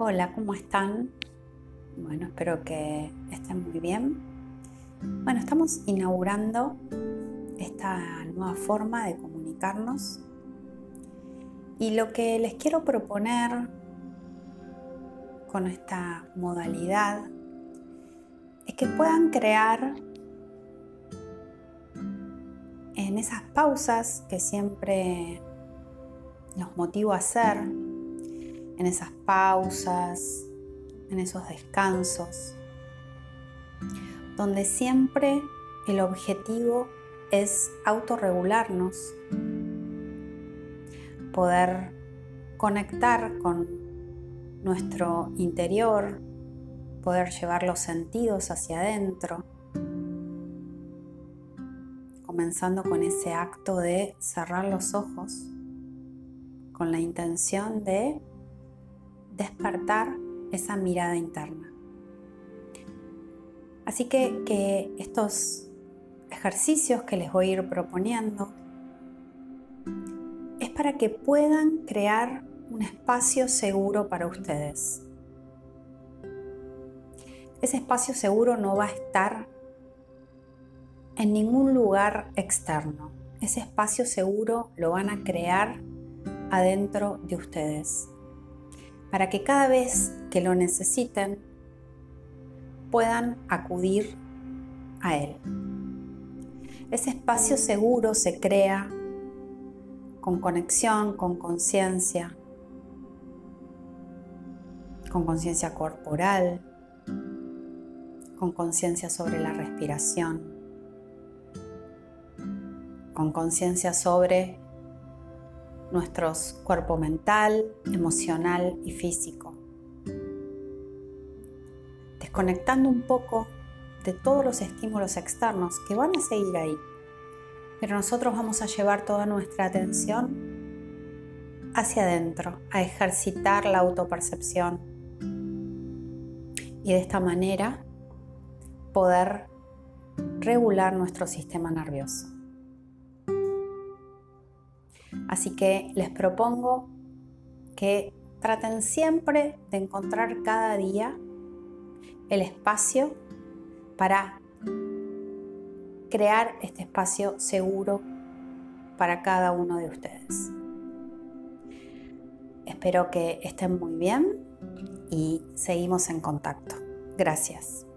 Hola, ¿cómo están? Bueno, espero que estén muy bien. Bueno, estamos inaugurando esta nueva forma de comunicarnos y lo que les quiero proponer con esta modalidad es que puedan crear en esas pausas que siempre los motivo a hacer, en esas pausas, en esos descansos, donde siempre el objetivo es autorregularnos, poder conectar con nuestro interior, poder llevar los sentidos hacia adentro, comenzando con ese acto de cerrar los ojos con la intención de despertar esa mirada interna. Así que, estos ejercicios que les voy a ir proponiendo es para que puedan crear un espacio seguro para ustedes. Ese espacio seguro no va a estar en ningún lugar externo. Ese espacio seguro lo van a crear adentro de ustedes, para que cada vez que lo necesiten puedan acudir a él. Ese espacio seguro se crea con conexión, con conciencia, con conciencia corporal, con conciencia sobre la respiración, con conciencia sobre nuestros cuerpo mental, emocional y físico. Desconectando un poco de todos los estímulos externos que van a seguir ahí. Pero nosotros vamos a llevar toda nuestra atención hacia adentro, a ejercitar la autopercepción. Y de esta manera poder regular nuestro sistema nervioso. Así que les propongo que traten siempre de encontrar cada día el espacio para crear este espacio seguro para cada uno de ustedes. Espero que estén muy bien y seguimos en contacto. Gracias.